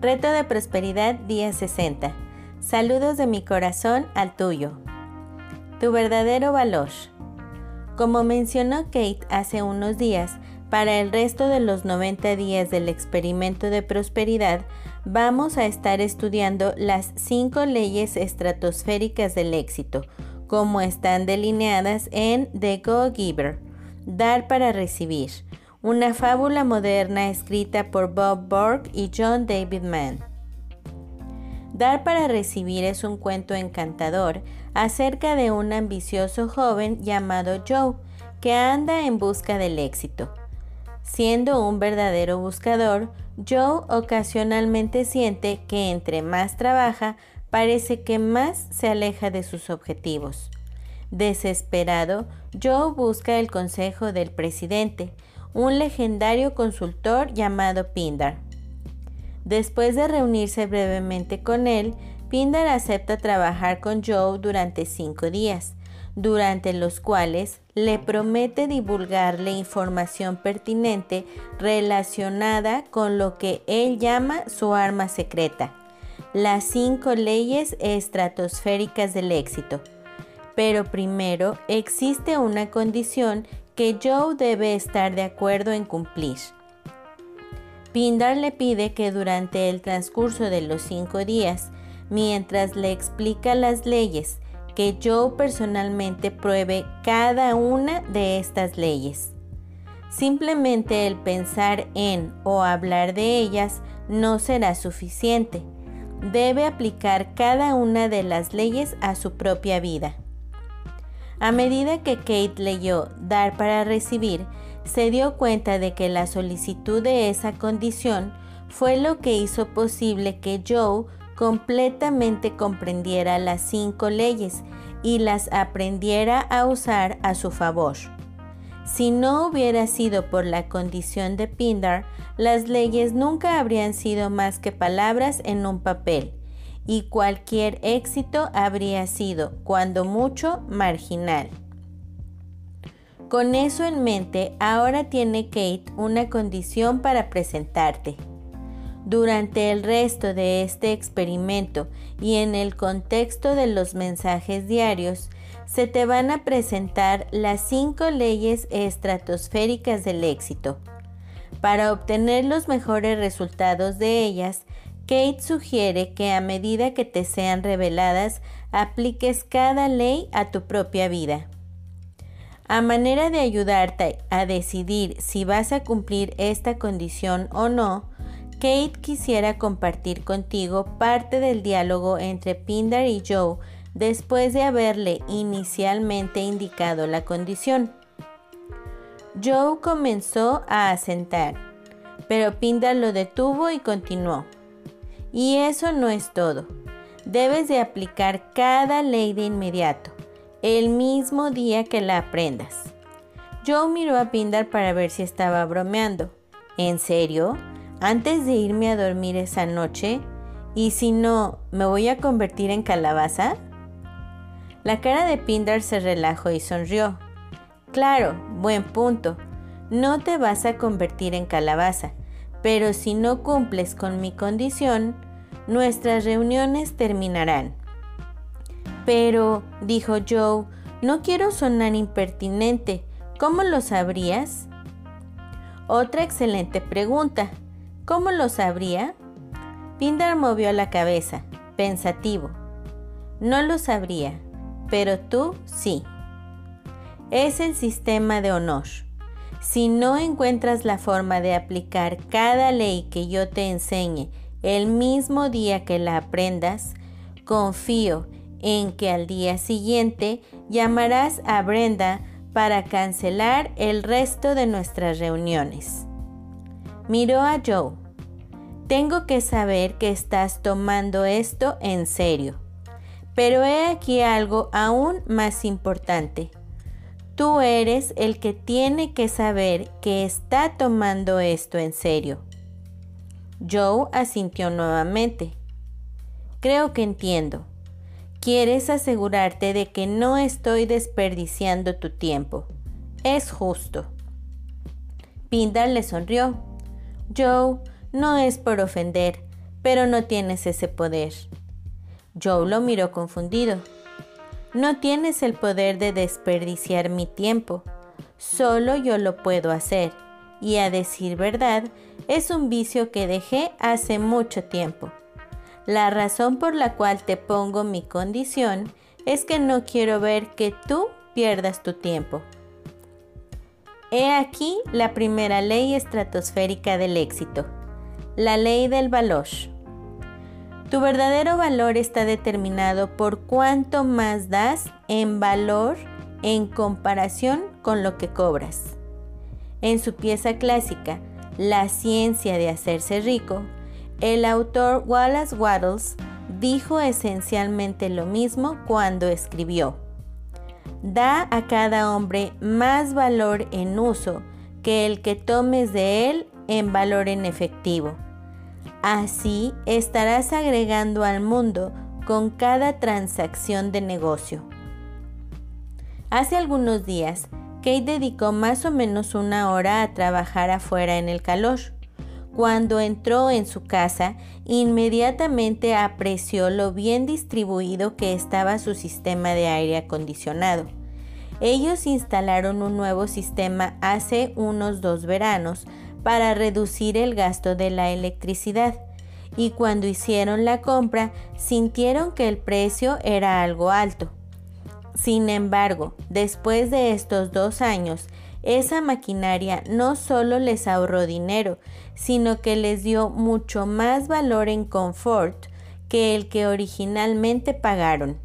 Reto de Prosperidad día 60. Saludos de mi corazón al tuyo. Tu verdadero valor. Como mencionó Kate hace unos días, para el resto de los 90 días del experimento de prosperidad, vamos a estar estudiando las cinco leyes estratosféricas del éxito, como están delineadas en The Go Giver, Dar para Recibir, una fábula moderna escrita por Bob Burke y John David Mann. Dar para recibir es un cuento encantador acerca de un ambicioso joven llamado Joe que anda en busca del éxito. Siendo un verdadero buscador, Joe ocasionalmente siente que entre más trabaja, parece que más se aleja de sus objetivos. Desesperado, Joe busca el consejo del presidente, un legendario consultor llamado Pindar. Después de reunirse brevemente con él, Pindar acepta trabajar con Joe durante cinco días, durante los cuales le promete divulgarle información pertinente relacionada con lo que él llama su arma secreta, las cinco leyes estratosféricas del éxito. Pero primero existe una condición que Joe debe estar de acuerdo en cumplir. Pindar le pide que durante el transcurso de los cinco días, mientras le explica las leyes, que Joe personalmente pruebe cada una de estas leyes. Simplemente el pensar en o hablar de ellas no será suficiente. Debe aplicar cada una de las leyes a su propia vida. A medida que Kate leyó Dar para recibir, se dio cuenta de que la solicitud de esa condición fue lo que hizo posible que Joe completamente comprendiera las cinco leyes y las aprendiera a usar a su favor. Si no hubiera sido por la condición de Pindar, las leyes nunca habrían sido más que palabras en un papel y cualquier éxito habría sido, cuando mucho, marginal. Con eso en mente, ahora tiene Kate una condición para presentarte. Durante el resto de este experimento y en el contexto de los mensajes diarios, se te van a presentar las cinco leyes estratosféricas del éxito. Para obtener los mejores resultados de ellas, Kate sugiere que a medida que te sean reveladas, apliques cada ley a tu propia vida. A manera de ayudarte a decidir si vas a cumplir esta condición o no, Kate quisiera compartir contigo parte del diálogo entre Pindar y Joe después de haberle inicialmente indicado la condición. Joe comenzó a asentar, pero Pindar lo detuvo y continuó. Y eso no es todo. Debes de aplicar cada ley de inmediato, el mismo día que la aprendas. Joe miró a Pindar para ver si estaba bromeando. ¿En serio? ¿Antes de irme a dormir esa noche? ¿Y si no, me voy a convertir en calabaza? La cara de Pindar se relajó y sonrió. Claro, buen punto. No te vas a convertir en calabaza. Pero si no cumples con mi condición, nuestras reuniones terminarán. Pero, dijo Joe, no quiero sonar impertinente. ¿Cómo lo sabrías? Otra excelente pregunta. ¿Cómo lo sabría? Pindar movió la cabeza, pensativo. No lo sabría, pero tú sí. Es el sistema de honor. Si no encuentras la forma de aplicar cada ley que yo te enseñe el mismo día que la aprendas, confío en que al día siguiente llamarás a Brenda para cancelar el resto de nuestras reuniones. Miró a Joe. Tengo que saber que estás tomando esto en serio. Pero he aquí algo aún más importante. Tú eres el que tiene que saber que está tomando esto en serio. Joe asintió nuevamente. Creo que entiendo. Quieres asegurarte de que no estoy desperdiciando tu tiempo. Es justo. Pindar le sonrió. Joe, no es por ofender, pero no tienes ese poder. Joe lo miró confundido. No tienes el poder de desperdiciar mi tiempo. Solo yo lo puedo hacer. Y a decir verdad, es un vicio que dejé hace mucho tiempo. La razón por la cual te pongo mi condición es que no quiero ver que tú pierdas tu tiempo. He aquí la primera ley estratosférica del éxito, la ley del valor. Tu verdadero valor está determinado por cuánto más das en valor en comparación con lo que cobras. En su pieza clásica, La ciencia de hacerse rico, el autor Wallace Waddles dijo esencialmente lo mismo cuando escribió, Da a cada hombre más valor en uso que el que tomes de él en valor en efectivo. Así estarás agregando al mundo con cada transacción de negocio. Hace algunos días, Kate dedicó más o menos una hora a trabajar afuera en el calor. Cuando entró en su casa, inmediatamente apreció lo bien distribuido que estaba su sistema de aire acondicionado. Ellos instalaron un nuevo sistema hace unos dos veranos para reducir el gasto de la electricidad y cuando hicieron la compra sintieron que el precio era algo alto. Sin embargo, después de estos dos años, esa maquinaria no solo les ahorró dinero, sino que les dio mucho más valor en confort que el que originalmente pagaron.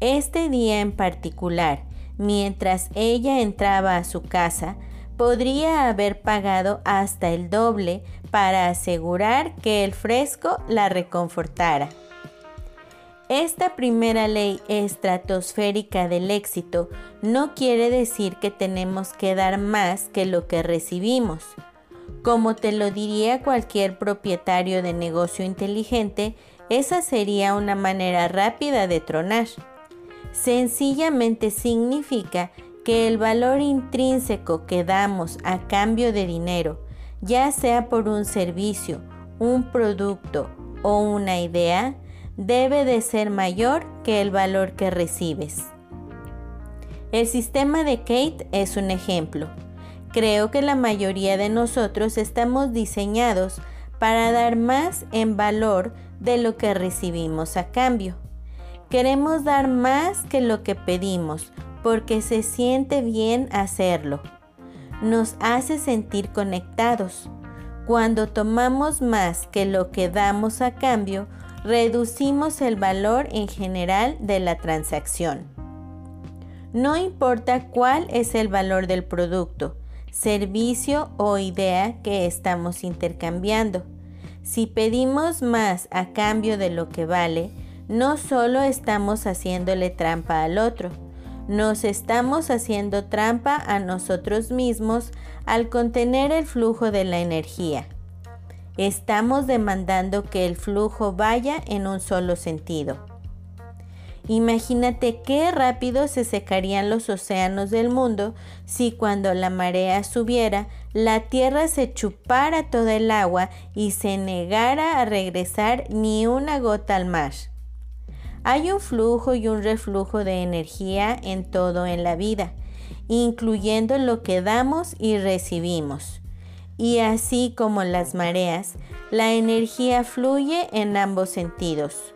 Este día en particular, mientras ella entraba a su casa, podría haber pagado hasta el doble para asegurar que el fresco la reconfortara. Esta primera ley estratosférica del éxito no quiere decir que tenemos que dar más que lo que recibimos. Como te lo diría cualquier propietario de negocio inteligente, esa sería una manera rápida de tronar. Sencillamente significa que el valor intrínseco que damos a cambio de dinero, ya sea por un servicio, un producto o una idea, debe de ser mayor que el valor que recibes. El sistema de Kate es un ejemplo. Creo que la mayoría de nosotros estamos diseñados para dar más en valor de lo que recibimos a cambio. Queremos dar más que lo que pedimos porque se siente bien hacerlo. Nos hace sentir conectados. Cuando tomamos más que lo que damos a cambio, reducimos el valor en general de la transacción. No importa cuál es el valor del producto, servicio o idea que estamos intercambiando. Si pedimos más a cambio de lo que vale, no solo estamos haciéndole trampa al otro, nos estamos haciendo trampa a nosotros mismos al contener el flujo de la energía. Estamos demandando que el flujo vaya en un solo sentido. Imagínate qué rápido se secarían los océanos del mundo si cuando la marea subiera, la tierra se chupara toda el agua y se negara a regresar ni una gota al mar. Hay un flujo y un reflujo de energía en todo en la vida, incluyendo lo que damos y recibimos. Y así como las mareas, la energía fluye en ambos sentidos.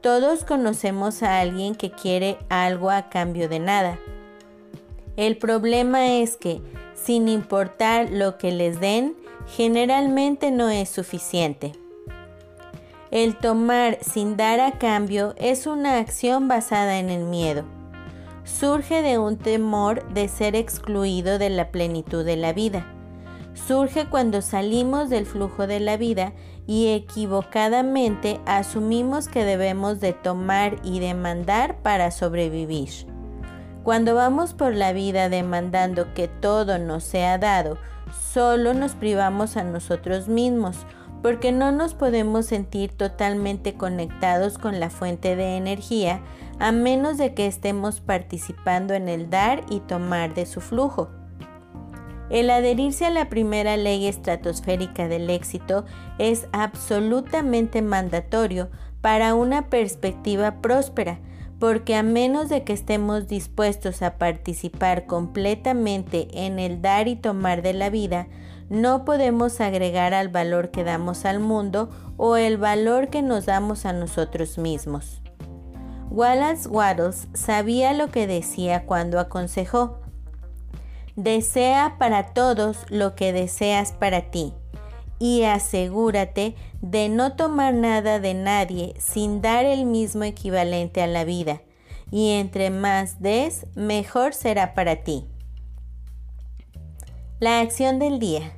Todos conocemos a alguien que quiere algo a cambio de nada. El problema es que, sin importar lo que les den, generalmente no es suficiente. El tomar sin dar a cambio es una acción basada en el miedo. Surge de un temor de ser excluido de la plenitud de la vida. Surge cuando salimos del flujo de la vida y equivocadamente asumimos que debemos de tomar y demandar para sobrevivir. Cuando vamos por la vida demandando que todo nos sea dado, solo nos privamos a nosotros mismos porque no nos podemos sentir totalmente conectados con la fuente de energía a menos de que estemos participando en el dar y tomar de su flujo. El adherirse a la primera ley estratosférica del éxito es absolutamente mandatorio para una perspectiva próspera, porque a menos de que estemos dispuestos a participar completamente en el dar y tomar de la vida, no podemos agregar al valor que damos al mundo o el valor que nos damos a nosotros mismos. Wallace Wattles sabía lo que decía cuando aconsejó, desea para todos lo que deseas para ti y asegúrate de no tomar nada de nadie sin dar el mismo equivalente a la vida, y entre más des, mejor será para ti. La acción del día.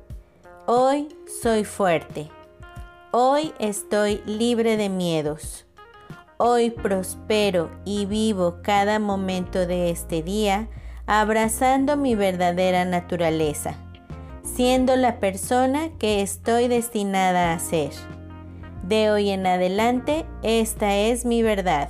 hoy soy fuerte, hoy estoy libre de miedos, hoy prospero y vivo cada momento de este día abrazando mi verdadera naturaleza, siendo la persona que estoy destinada a ser. De hoy en adelante, esta es mi verdad.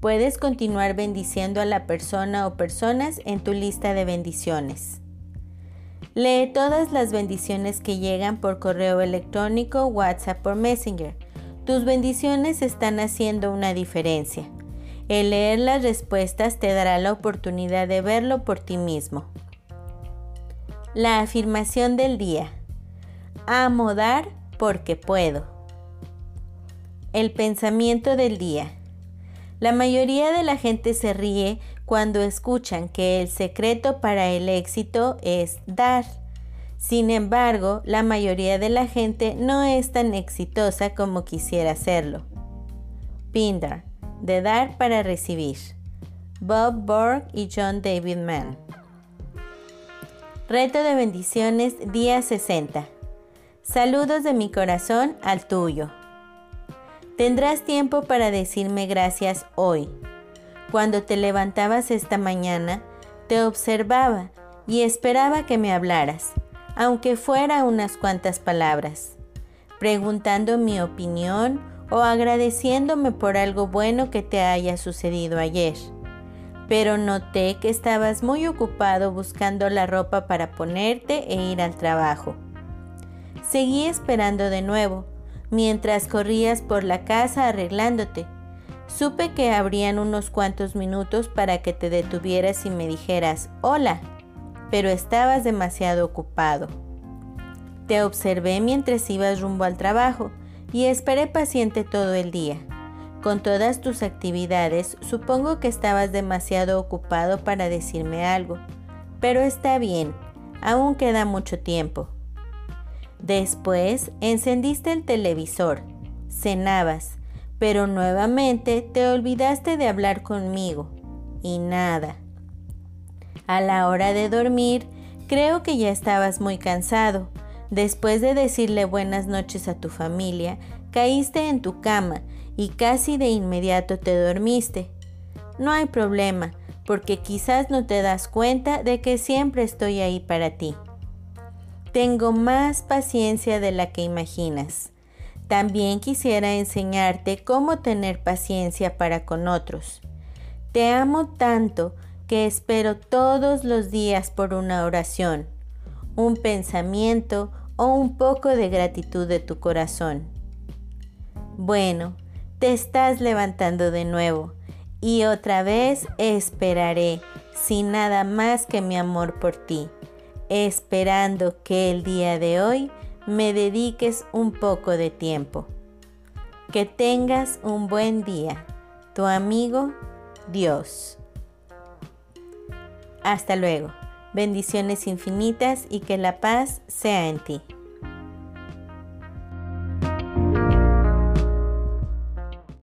Puedes continuar bendiciendo a la persona o personas en tu lista de bendiciones. Lee todas las bendiciones que llegan por correo electrónico, WhatsApp o Messenger. Tus bendiciones están haciendo una diferencia. El leer las respuestas te dará la oportunidad de verlo por ti mismo. La afirmación del día. Amo dar porque puedo. El pensamiento del día. La mayoría de la gente se ríe cuando escuchan que el secreto para el éxito es dar. Sin embargo, la mayoría de la gente no es tan exitosa como quisiera serlo. Pindar, de dar para recibir. Bob Borg y John David Mann. Reto de bendiciones, día 60. Saludos de mi corazón al tuyo. Tendrás tiempo para decirme gracias hoy. Cuando te levantabas esta mañana, te observaba y esperaba que me hablaras, aunque fuera unas cuantas palabras, preguntando mi opinión o agradeciéndome por algo bueno que te haya sucedido ayer. Pero noté que estabas muy ocupado buscando la ropa para ponerte e ir al trabajo. Seguí esperando de nuevo, mientras corrías por la casa arreglándote. Supe que habrían unos cuantos minutos para que te detuvieras y me dijeras hola, pero estabas demasiado ocupado. Te observé mientras ibas rumbo al trabajo y esperé paciente todo el día. Con todas tus actividades, supongo que estabas demasiado ocupado para decirme algo, pero está bien, aún queda mucho tiempo. Después encendiste el televisor, cenabas, pero nuevamente te olvidaste de hablar conmigo. Y nada. A la hora de dormir, creo que ya estabas muy cansado. Después de decirle buenas noches a tu familia, caíste en tu cama y casi de inmediato te dormiste. No hay problema, porque quizás no te das cuenta de que siempre estoy ahí para ti. Tengo más paciencia de la que imaginas. También quisiera enseñarte cómo tener paciencia para con otros. Te amo tanto que espero todos los días por una oración, un pensamiento o un poco de gratitud de tu corazón. Bueno, te estás levantando de nuevo y otra vez esperaré sin nada más que mi amor por ti esperando que el día de hoy me dediques un poco de tiempo. Que tengas un buen día. Tu amigo Dios. Hasta luego. Bendiciones infinitas y que la paz sea en ti.